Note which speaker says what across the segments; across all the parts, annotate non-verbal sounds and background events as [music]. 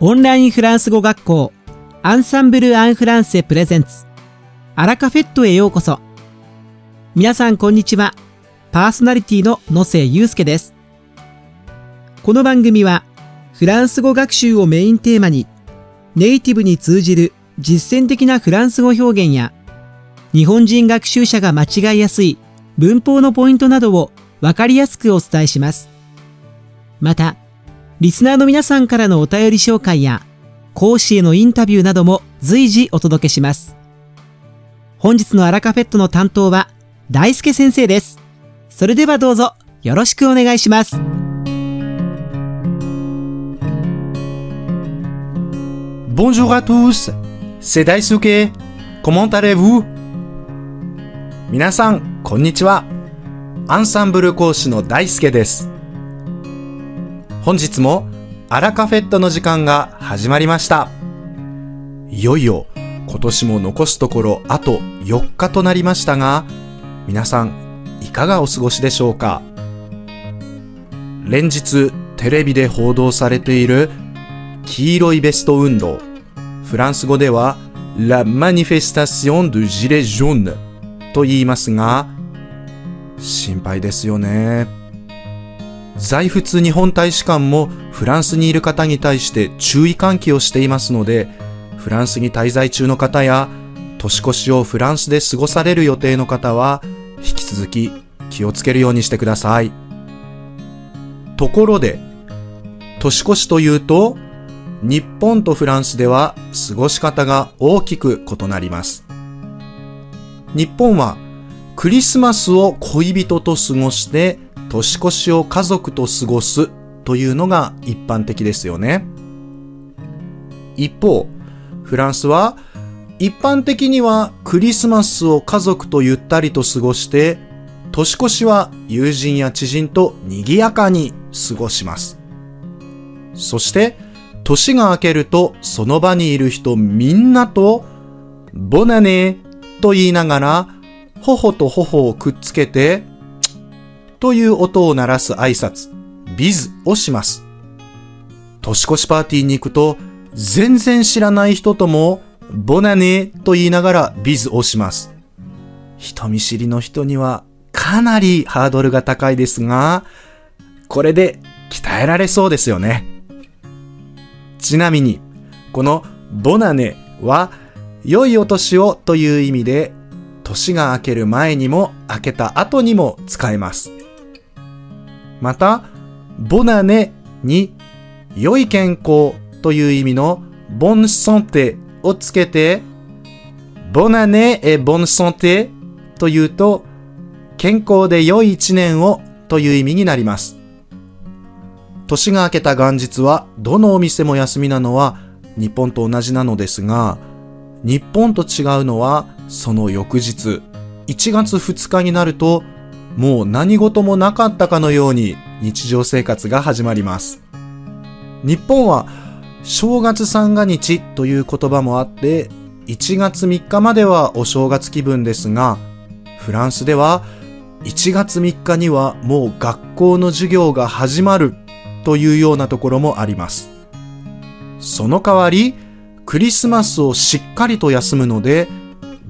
Speaker 1: オンラインフランス語学校アンサンブル・アン・フランセプレゼンツアラカフェットへようこそ。皆さんこんにちは。パーソナリティの野瀬祐介です。この番組はフランス語学習をメインテーマにネイティブに通じる実践的なフランス語表現や日本人学習者が間違いやすい文法のポイントなどをわかりやすくお伝えします。またリスナーの皆さんからのお便り紹介や、講師へのインタビューなども随時お届けします。本日のアラカフェットの担当は、大輔先生です。それではどうぞ、よろしくお願いします。
Speaker 2: Bonjour à tous, c'est Daisuke. Comment allez-vous? 皆さん、こんにちは。アンサンブル講師の大輔です。本日もアラカフェットの時間が始まりました。いよいよ今年も残すところあと4日となりましたが、皆さんいかがお過ごしでしょうか？連日テレビで報道されている黄色いベスト運動。フランス語では La manifestation du gilet jaune と言いますが、心配ですよね。在仏日本大使館もフランスにいる方に対して注意喚起をしていますので、フランスに滞在中の方や、年越しをフランスで過ごされる予定の方は、引き続き気をつけるようにしてください。ところで、年越しというと、日本とフランスでは過ごし方が大きく異なります。日本はクリスマスを恋人と過ごして年越しを家族と過ごすというのが一般的ですよね。一方、フランスは一般的にはクリスマスを家族とゆったりと過ごして、年越しは友人や知人と賑やかに過ごします。そして、年が明けるとその場にいる人みんなと、ボナネと言いながら、頬と頬をくっつけて、という音を鳴らす挨拶、ビズをします。年越しパーティーに行くと、全然知らない人とも、ボナネと言いながらビズをします。人見知りの人にはかなりハードルが高いですが、これで鍛えられそうですよね。ちなみに、このボナネは、良いお年をという意味で、年が明ける前にも明けた後にも使えます。また、ボナネに良い健康という意味のボンソンテをつけて、ボナネエボンソンテというと、健康で良い一年をという意味になります。年が明けた元日はどのお店も休みなのは日本と同じなのですが、日本と違うのはその翌日、1月2日になるともう何事もなかったかのように日常生活が始まります。日本は正月三が日という言葉もあって、1月3日まではお正月気分ですが、フランスでは1月3日にはもう学校の授業が始まるというようなところもあります。その代わり、クリスマスをしっかりと休むので、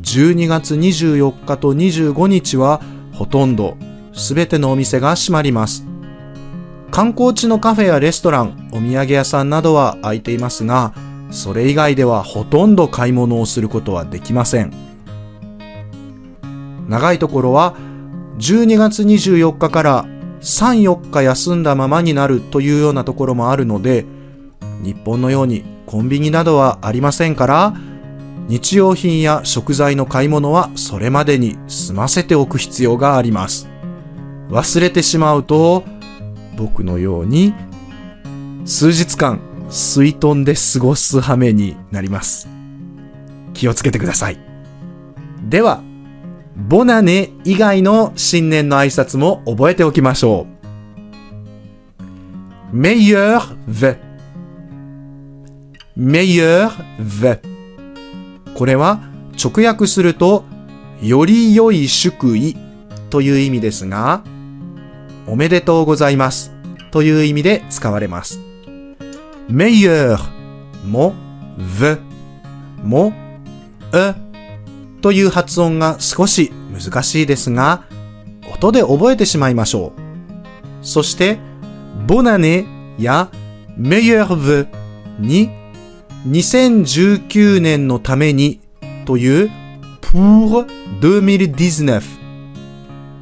Speaker 2: 12月24日と25日はほとんど全てのお店が閉まります。観光地のカフェやレストラン、お土産屋さんなどは開いていますが、それ以外ではほとんど買い物をすることはできません。長いところは12月24日から3、4日休んだままになるというようなところもあるので、日本のようにコンビニなどはありませんから、日用品や食材の買い物はそれまでに済ませておく必要があります。忘れてしまうと、僕のように数日間水遁で過ごす羽目になります。気をつけてください。では、ボナネ以外の新年の挨拶も覚えておきましょう。meilleur vœu meilleur vœu これは直訳すると、より良い祝意という意味ですが、おめでとうございますという意味で使われます。メイヤーも、v も、うという発音が少し難しいですが、音で覚えてしまいましょう。そして、ボナネやメイヤーヴに2019年のためにという pour 2019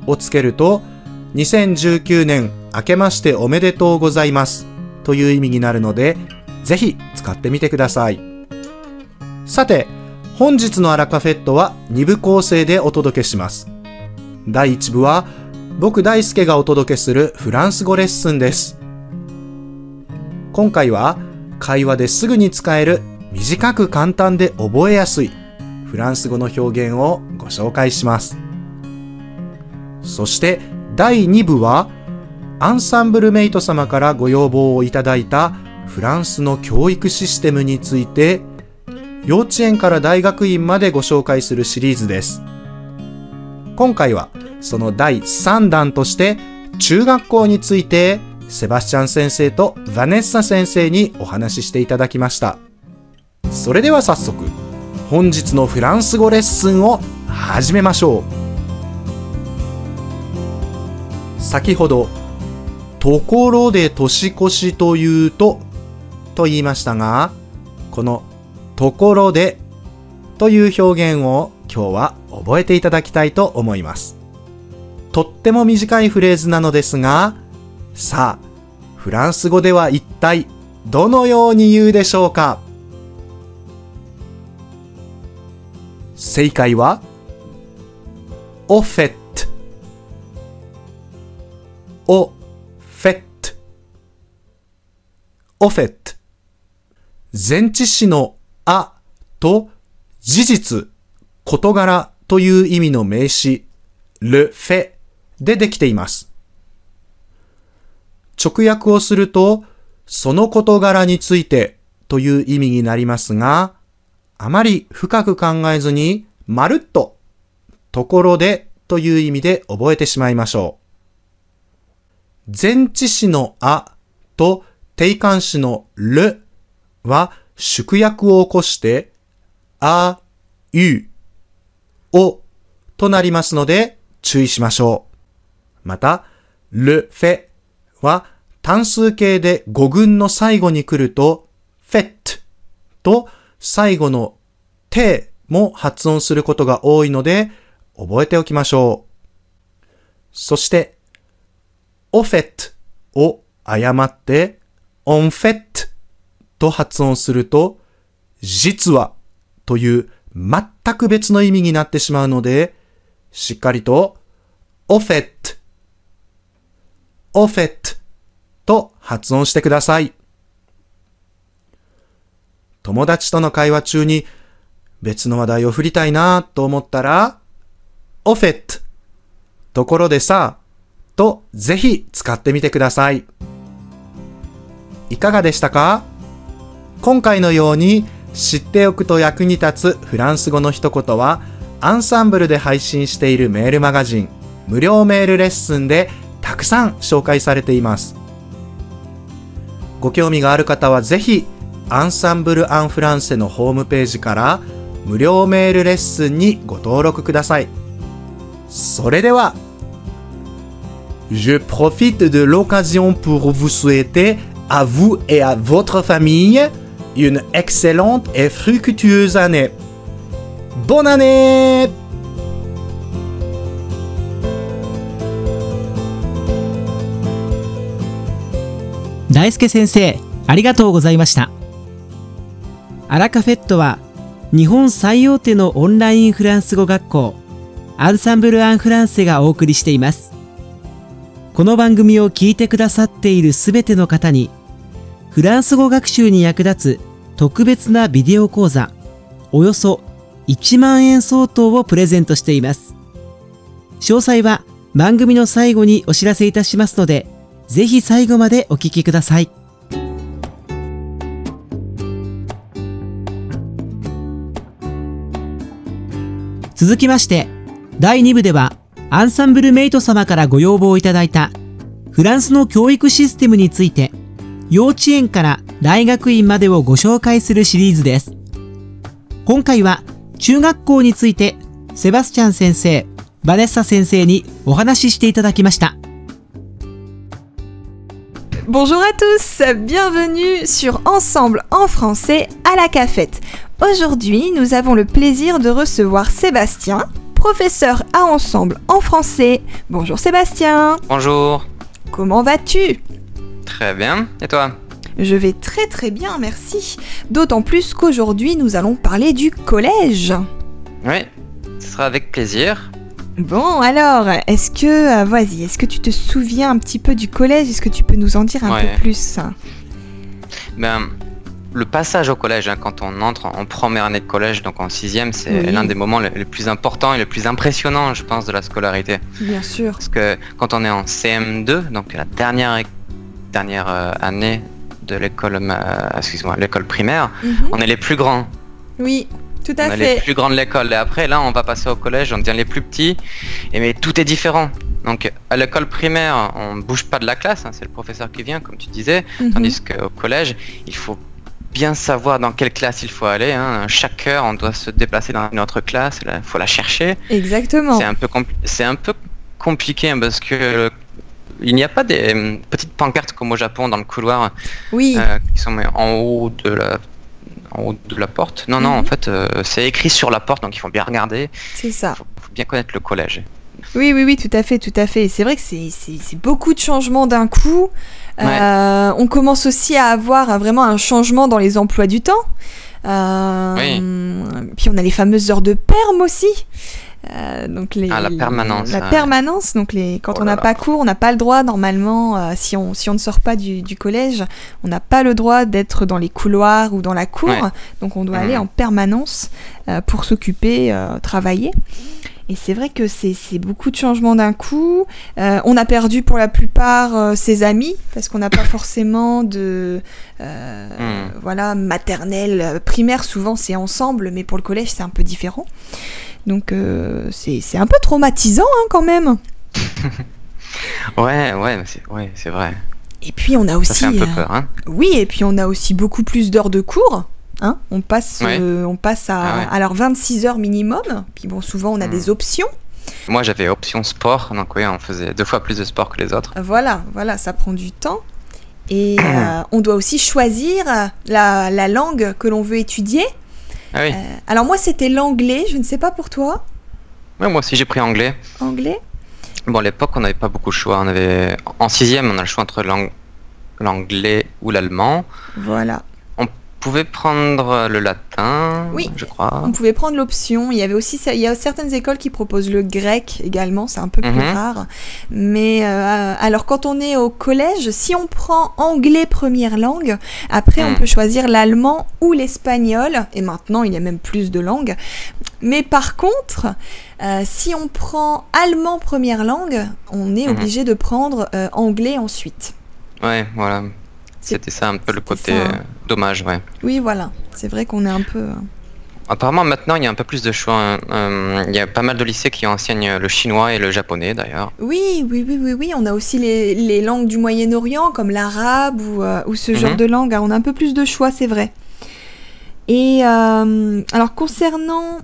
Speaker 2: をつけると2019年明けましておめでとうございますという意味になるのでぜひ使ってみてください。さて、本日のアラカフェットは2部構成でお届けします。第1部は僕大輔がお届けするフランス語レッスンです。今回は会話ですぐに使える短く簡単で覚えやすいフランス語の表現をご紹介します。そして第2部はアンサンブルメイト様からご要望をいただいたフランスの教育システムについて幼稚園から大学院までご紹介するシリーズです。今回はその第3弾として中学校についてセバスチャン先生とヴァネッサ先生にお話ししていただきました。それでは早速本日のフランス語レッスンを始めましょう。先ほどところで年越しというと、と言いましたが、このところでという表現を今日は覚えていただきたいと思います。とっても短いフレーズなのですが、さあ、フランス語では一体どのように言うでしょうか？正解は、オフェット。オフェット。オフェット。前置詞のあと事実、事柄という意味の名詞、ルフェでできています。直訳をすると、その事柄についてという意味になりますが、あまり深く考えずに、まるっと、ところでという意味で覚えてしまいましょう。前置詞のあと定冠詞のるは縮約を起こしてあ、ゆ、おとなりますので注意しましょう。また、ルフェは単数形で語群の最後に来るとフェットと最後のても発音することが多いので覚えておきましょう。そして、オフェットを誤って、オンフェットと発音すると、実はという全く別の意味になってしまうので、しっかりと、オフェット、オフェットと発音してください。友達との会話中に別の話題を振りたいなと思ったら、オフェット、ところでさ、とぜひ使ってみてください。いかがでしたか？今回のように知っておくと役に立つフランス語の一言はアンサンブルで配信しているメールマガジン無料メールレッスンでたくさん紹介されています。ご興味がある方はぜひアンサンブル・アン・フランセのホームページから無料メールレッスンにご登録ください。それでは Je profite de l'occasion pour vous souhaiter à vous et à votre famille une excellente et fructueuse année. Bonne année
Speaker 1: 大輔先生ありがとうございました。アラカフェットは日本最大手のオンラインフランス語学校アンサンブル・アン・フランセがお送りしています。この番組を聞いてくださっているすべての方にフランス語学習に役立つ特別なビデオ講座およそ1万円相当をプレゼントしています。詳細は番組の最後にお知らせいたしますのでぜひ最後までお聞きください続きまして第2部ではアンサンブルメイト様からご要望いただいたフランスの教育システムについて幼稚園から大学院までをご紹介するシリーズです。今回は中学校についてセバスチャン先生、バネッサ先生にお話ししていただきました。
Speaker 3: Bonjour à tous, bienvenue sur Ensemble en français à la cafette. Aujourd'hui, nous avons le plaisir de recevoir Sébastien, professeur à Ensemble en français. Bonjour Sébastien,
Speaker 4: Bonjour.
Speaker 3: comment vas-tu?
Speaker 4: Très bien. Et toi?
Speaker 3: Je vais très très bien, merci. D'autant plus qu'aujourd'hui, nous allons parler du collège.
Speaker 4: Oui, ce sera avec plaisir.
Speaker 3: Bon, alors, est-ce que, euh, vas-y, est-ce que tu te souviens un petit peu du collège? Est-ce que tu peux nous en dire un
Speaker 4: Ouais.
Speaker 3: peu plus?
Speaker 4: Ben, le passage au collège, hein, quand on entre en première année de collège, donc en sixième, c'est
Speaker 3: Oui.
Speaker 4: l'un des moments les, plus importants et les plus impressionnants, je pense, de la scolarité.
Speaker 3: Bien sûr.
Speaker 4: Parce que quand on est en CM2, donc la dernière, dernière euh, année de l'école, euh, excuse-moi, l'école primaire,
Speaker 3: Mhm.
Speaker 4: on est les plus grands.
Speaker 3: Oui, tout à
Speaker 4: on
Speaker 3: fait.
Speaker 4: les plus grands de l'école. Et après, là, on va passer au collège, on devient les plus petits. Et mais tout est différent. Donc, à l'école primaire, on bouge pas de la classe, hein, c'est le professeur qui vient, comme tu disais.
Speaker 3: Mhm.
Speaker 4: Tandis qu'au collège, il faut bien savoir dans quelle classe il faut aller. hein. Chaque heure, on doit se déplacer dans une autre classe, il faut la chercher.
Speaker 3: Exactement.
Speaker 4: C'est un peu c'est un peu compliqué hein, parce que il n'y a pas des euh, petites pancartes comme au Japon dans le couloir
Speaker 3: Oui,
Speaker 4: euh, qui sont en haut de la en haut de la porte. Non, non,
Speaker 3: Mhm.
Speaker 4: en fait, euh, c'est écrit sur la porte, donc il faut bien regarder.
Speaker 3: c'est ça.
Speaker 4: Il faut, faut bien connaître le collège.
Speaker 3: Oui, oui, oui, tout à fait, tout à fait. C'est vrai que c'est- beaucoup de changements d'un coup. Euh, on commence aussi à avoir euh, vraiment un changement dans les emplois du temps. Euh, Puis on a les fameuses heures de perm aussi. Euh, donc les,
Speaker 4: Ah, la permanence,
Speaker 3: La
Speaker 4: ouais.
Speaker 3: permanence. Donc les, quand
Speaker 4: Oh
Speaker 3: on n'a pas cours, on n'a pas le droit normalement, euh, si, on, si on ne sort pas du, du collège, on n'a pas le droit d'être dans les couloirs ou dans la cour.
Speaker 4: Ouais.
Speaker 3: Donc on doit
Speaker 4: Mhm.
Speaker 3: aller en permanence euh, pour s'occuper, travailler. Et c'est vrai que c'est beaucoup de changements d'un coup. Euh, on a perdu pour la plupart euh, ses amis parce qu'on n'a pas [laughs] forcément de euh,
Speaker 4: Hmm.
Speaker 3: voilà maternelle, primaire. Souvent c'est ensemble, mais pour le collège c'est un peu différent. Donc euh, c'est un peu traumatisant hein, quand même. [laughs]
Speaker 4: Ouais, ouais, c'est ouais, c'est vrai.
Speaker 3: Et puis on a
Speaker 4: Ça
Speaker 3: aussi
Speaker 4: fait un peu
Speaker 3: euh,
Speaker 4: peur, hein.
Speaker 3: oui, et puis on a aussi beaucoup plus d'heures de cours. Hein on passe,
Speaker 4: Ouais.
Speaker 3: euh, on passe à,
Speaker 4: Ah ouais.
Speaker 3: alors 26 heures minimum. Puis bon, souvent on a
Speaker 4: Hmm.
Speaker 3: des options.
Speaker 4: Moi, j'avais option sport, donc oui, on faisait deux fois plus de sport que les autres.
Speaker 3: Voilà, voilà, ça prend du temps. Et euh, [coughs] on doit aussi choisir la, la langue que l'on veut étudier.
Speaker 4: Ah oui.
Speaker 3: Euh, alors moi, c'était l'anglais, je ne sais pas pour toi.
Speaker 4: Ouais, moi aussi, j'ai pris anglais.
Speaker 3: Anglais
Speaker 4: Bon, à l'époque, on n'avait pas beaucoup de choix. On avait en sixième, on a le choix entre l'ang- l'anglais ou l'allemand.
Speaker 3: Voilà.
Speaker 4: Pouvait prendre le latin,
Speaker 3: Oui.
Speaker 4: je crois.
Speaker 3: On pouvait prendre l'option. Il y avait aussi, il y a certaines écoles qui proposent le grec également, c'est un peu plus
Speaker 4: Mhm.
Speaker 3: rare. Mais euh, alors quand on est au collège, si on prend anglais première langue, après on
Speaker 4: Mhm.
Speaker 3: peut choisir l'allemand ou l'espagnol. Et maintenant il y a même plus de langues. Mais par contre, euh, si on prend allemand première langue, on est
Speaker 4: Mhm.
Speaker 3: obligé de prendre euh, anglais ensuite.
Speaker 4: Ouais, voilà. C'était ça un peu le côté
Speaker 3: ça,
Speaker 4: euh, dommage, ouais.
Speaker 3: Oui, voilà. C'est vrai qu'on est un peu. euh,
Speaker 4: Apparemment, maintenant, il y a un peu plus de choix. hein. Euh, il y a pas mal de lycées qui enseignent le chinois et le japonais, d'ailleurs.
Speaker 3: Oui, oui, oui, oui, oui. On a aussi les, les langues du Moyen-Orient, comme l'arabe ou, euh, ou ce genre
Speaker 4: Mhm.
Speaker 3: de langue. On a un peu plus de choix, c'est vrai. Et euh, alors, concernant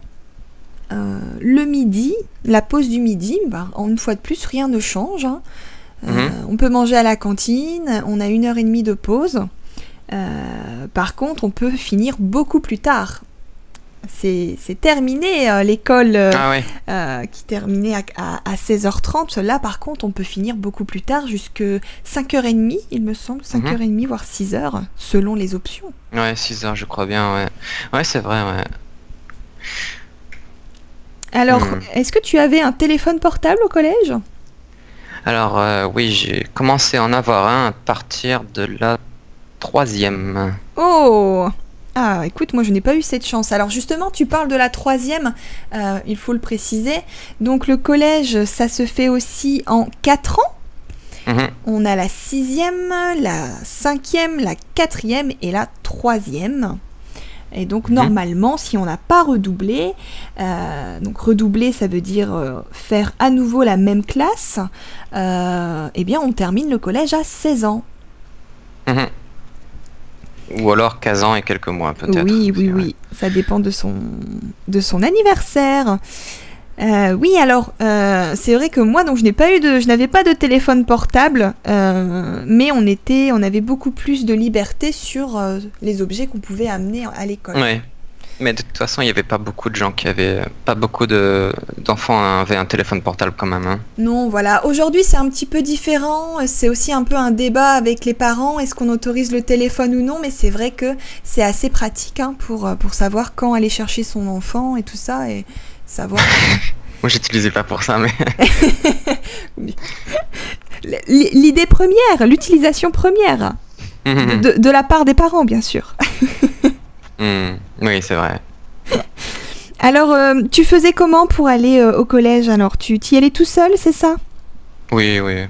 Speaker 3: le midi, la pause du midi, bah, en une fois de plus, rien ne change. hein. Euh,
Speaker 4: Mhm.
Speaker 3: on peut manger à la cantine, on a une heure et demie de pause. Euh, par contre, on peut finir beaucoup plus tard. C'est terminé euh, l'école. euh,
Speaker 4: Ah ouais.
Speaker 3: euh, qui terminait à, à- à 16h30. Là, par contre, on peut finir beaucoup plus tard, jusque 5h30, il me semble, 5h30, voire 6h, selon les options.
Speaker 4: Ouais, 6 heures, je crois bien, ouais. Ouais, c'est vrai, ouais.
Speaker 3: Alors,
Speaker 4: Hmm.
Speaker 3: est-ce que tu avais un téléphone portable au collège?
Speaker 4: Alors, euh, oui, j'ai commencé à en avoir un à partir de la troisième.
Speaker 3: Oh Ah, écoute, moi je n'ai pas eu cette chance. Alors justement, tu parles de la troisième, euh, il faut le préciser. Donc le collège, ça se fait aussi en 4 ans.
Speaker 4: Mhm.
Speaker 3: On a la sixième, la cinquième, la quatrième et la troisième. Et donc
Speaker 4: Mhm.
Speaker 3: normalement, si on n'a pas redoublé, euh, donc redoubler, ça veut dire euh, faire à nouveau la même classe, euh, eh bien on termine le collège à 16 ans.
Speaker 4: Mhm. Ou alors 15 ans et quelques mois peut-être.
Speaker 3: Oui, oui, oui. Ça dépend de son, de son anniversaire. Euh, oui, alors euh, c'est vrai que moi, donc je n'ai pas eu de, je n'avais pas de téléphone portable, euh, mais on était, on avait beaucoup plus de liberté sur les objets qu'on pouvait amener à l'école.
Speaker 4: Oui. Mais de toute façon, il n'y avait pas beaucoup de gens qui avaient, pas beaucoup de d'enfants avaient un téléphone portable quand même. Hein.
Speaker 3: Non, voilà. Aujourd'hui, c'est un petit peu différent. C'est aussi un peu un débat avec les parents. Est-ce qu'on autorise le téléphone ou non? Mais c'est vrai que c'est assez pratique hein, pour pour savoir quand aller chercher son enfant et tout ça et savoir. [laughs]
Speaker 4: Moi, j'utilisais pas pour ça, mais. [laughs]
Speaker 3: L'idée première, l'utilisation première. de, la part des parents, bien sûr. [laughs]
Speaker 4: Hmm. Oui, c'est vrai.
Speaker 3: Alors, euh, tu faisais comment pour aller euh, au collège Alors, tu y allais tout seul, c'est ça?
Speaker 4: Oui, oui.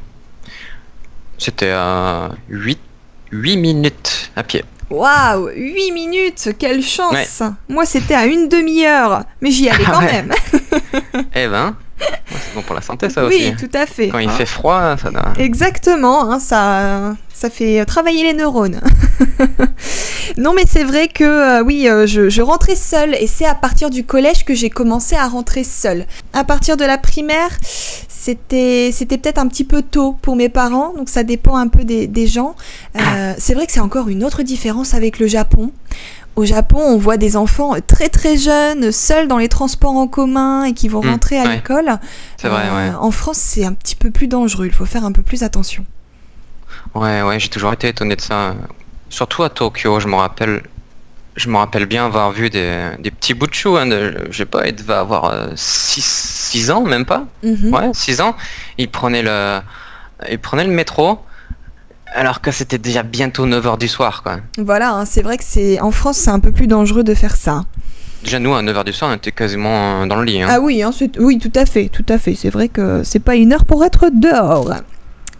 Speaker 4: C'était à 8, 8 minutes à pied.
Speaker 3: Waouh 8 minutes Quelle chance. Moi, c'était à une demi-heure, mais j'y allais quand même.
Speaker 4: eh ben, c'est bon pour la santé, ça aussi.
Speaker 3: Oui, tout à fait.
Speaker 4: Quand il fait froid, ça doit...
Speaker 3: Exactement, hein, ça, ça fait travailler les neurones. [laughs] non, mais c'est vrai que euh, oui, euh, je, je, rentrais seule et c'est à partir du collège que j'ai commencé à rentrer seule. À partir de la primaire, c'était c'était peut-être un petit peu tôt pour mes parents, donc ça dépend un peu des, des gens. Euh, c'est vrai que c'est encore une autre différence avec le Japon. Au Japon, on voit des enfants très très jeunes, seuls dans les transports en commun et qui vont mmh, rentrer à l'école.
Speaker 4: C'est vrai, ouais.
Speaker 3: En France, c'est un petit peu plus dangereux, il faut faire un peu plus attention.
Speaker 4: Ouais, ouais, j'ai toujours été étonné de ça. Surtout à Tokyo, je me rappelle, je me rappelle bien avoir vu des, des petits bouts de chou. Hein, je sais pas, il devait avoir 6 euh, ans, même pas? Mhm. Ouais, 6 ans. Il prenait le, il prenait le métro. Alors que c'était déjà bientôt 9h du soir, quoi.
Speaker 3: Voilà, hein, c'est vrai que c'est en France, c'est un peu plus dangereux de faire ça.
Speaker 4: Déjà, nous, à 9h du soir, on était quasiment dans le lit. Hein.
Speaker 3: Ah oui, hein, oui, tout à fait, tout à fait. C'est vrai que c'est pas une heure pour être dehors.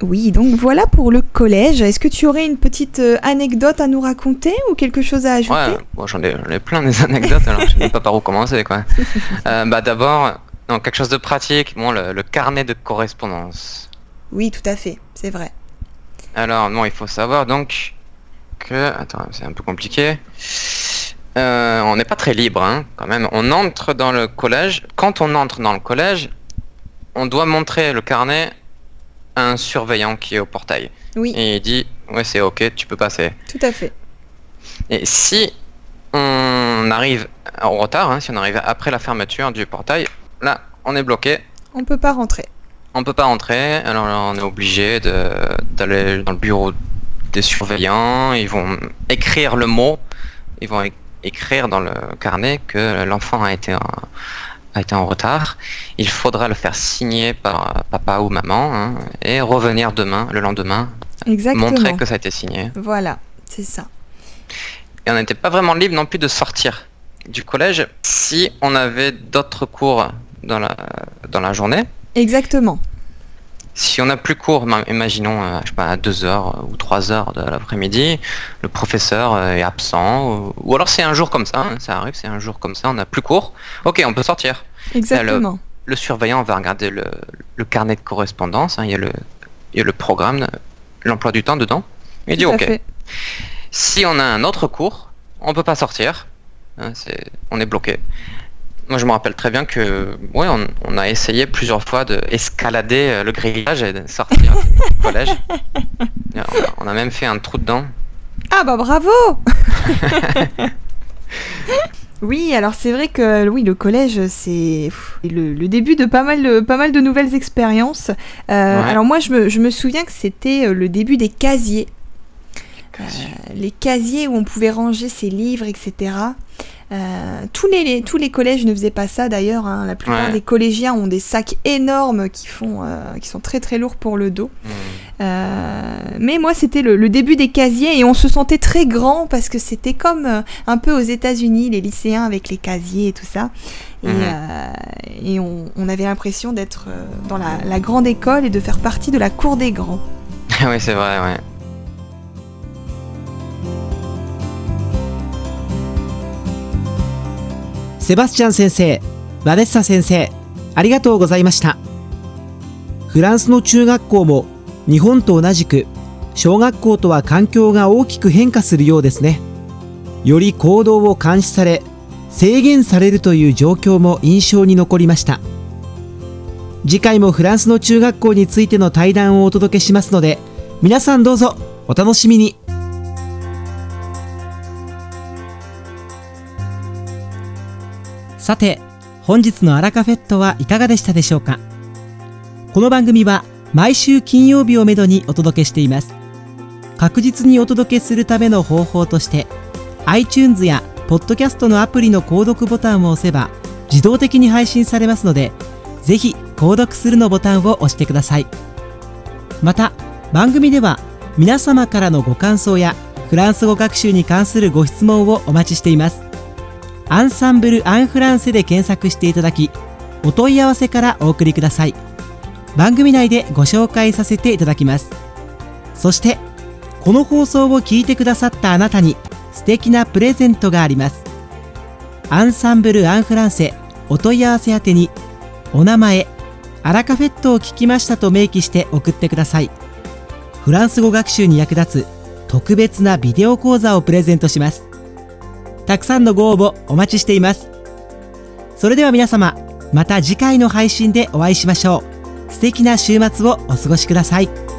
Speaker 3: Oui, donc voilà pour le collège. Est-ce que tu aurais une petite euh, anecdote à nous raconter ou quelque chose à ajouter?
Speaker 4: Ouais, j'en ai, plein des [laughs] anecdotes, alors je sais même pas par où commencer. Quoi. [laughs] Euh, bah, D'abord, quelque chose de pratique, bon, le, carnet de correspondance.
Speaker 3: Oui, tout à fait, c'est vrai.
Speaker 4: Alors, non, il faut savoir donc que... Attends, c'est un peu compliqué. Euh, on n'est pas très libre, hein, quand même. On entre dans le collège. Quand on entre dans le collège, on doit montrer le carnet un surveillant qui est au portail.
Speaker 3: Oui.
Speaker 4: Et il dit ouais c'est ok, tu peux passer.
Speaker 3: Tout à fait.
Speaker 4: Et si on arrive en retard, hein, si on arrive après la fermeture du portail, là on est bloqué.
Speaker 3: On peut pas rentrer.
Speaker 4: On peut pas rentrer, alors on est obligé d'aller dans le bureau des surveillants, ils vont écrire le mot, ils vont écrire dans le carnet que l'enfant a été a été en retard, il faudra le faire signer par papa ou maman hein, et revenir demain, le lendemain, montrer que ça a été signé.
Speaker 3: Voilà, c'est ça.
Speaker 4: Et on n'était pas vraiment libre non plus de sortir du collège si on avait d'autres cours dans la, dans la journée.
Speaker 3: Exactement
Speaker 4: si on n'a plus cours, imaginons, euh, je sais pas, à 2 heures ou 3 heures de l'après-midi, le professeur euh, est absent, ou, alors c'est un jour comme ça, hein, ça arrive, c'est un jour comme ça, on n'a plus cours, ok, on peut sortir.
Speaker 3: Exactement.
Speaker 4: Le, surveillant va regarder le, carnet de correspondance, hein, il, y a le, il y a le programme, l'emploi du temps dedans, il dit ok. Si on a un autre cours, on peut pas sortir, hein, on est bloqué. Moi, je me rappelle très bien que, ouais, on, a essayé plusieurs fois d'escalader euh, le grillage et de sortir du [laughs] collège. On a, même fait un trou dedans.
Speaker 3: Ah bah bravo [laughs] Oui, alors c'est vrai que oui, le collège, c'est le, début de pas mal de, pas mal de nouvelles expériences. Euh, alors moi, je me, je me souviens que c'était euh, le début des casiers. les casiers où on pouvait ranger ses livres, etc. Euh, tous, les, tous les collèges ne faisaient pas ça d'ailleurs. Hein. La plupart des collégiens ont des sacs énormes qui, font, euh, qui sont très très lourds pour le dos. Hmm. Euh, mais moi, c'était le, début des casiers et on se sentait très grand parce que c'était comme un peu aux États-Unis, les lycéens avec les casiers et tout ça. Et, hmm. on, avait l'impression d'être dans la, la, grande école et de faire partie de la cour des grands. [laughs]
Speaker 4: oui, c'est vrai, ouais.
Speaker 1: セバスチャン先生、バネッサ先生、ありがとうございました。フランスの中学校も日本と同じく小学校とは環境が大きく変化するようですね。より行動を監視され制限されるという状況も印象に残りました次回もフランスの中学校についての対談をお届けしますので皆さんどうぞお楽しみにさて本日のアラカフェットはいかがでしたでしょうか？この番組は毎週金曜日をめどにお届けしています。確実にお届けするための方法として iTunes やポッドキャストのアプリの購読ボタンを押せば自動的に配信されますのでぜひ購読するのボタンを押してください。また番組では皆様からのご感想やフランス語学習に関するご質問をお待ちしています。アンサンブル・アン・フランセで検索していただきお問い合わせからお送りください。番組内でご紹介させていただきます。そしてこの放送を聞いてくださったあなたに素敵なプレゼントがあります。アンサンブル・アン・フランセお問い合わせ宛てにお名前アラカフェットを聞きましたと明記して送ってください。フランス語学習に役立つ特別なビデオ講座をプレゼントします。たくさんのご応募お待ちしていますそれでは皆様また次回の配信でお会いしましょう素敵な週末をお過ごしください。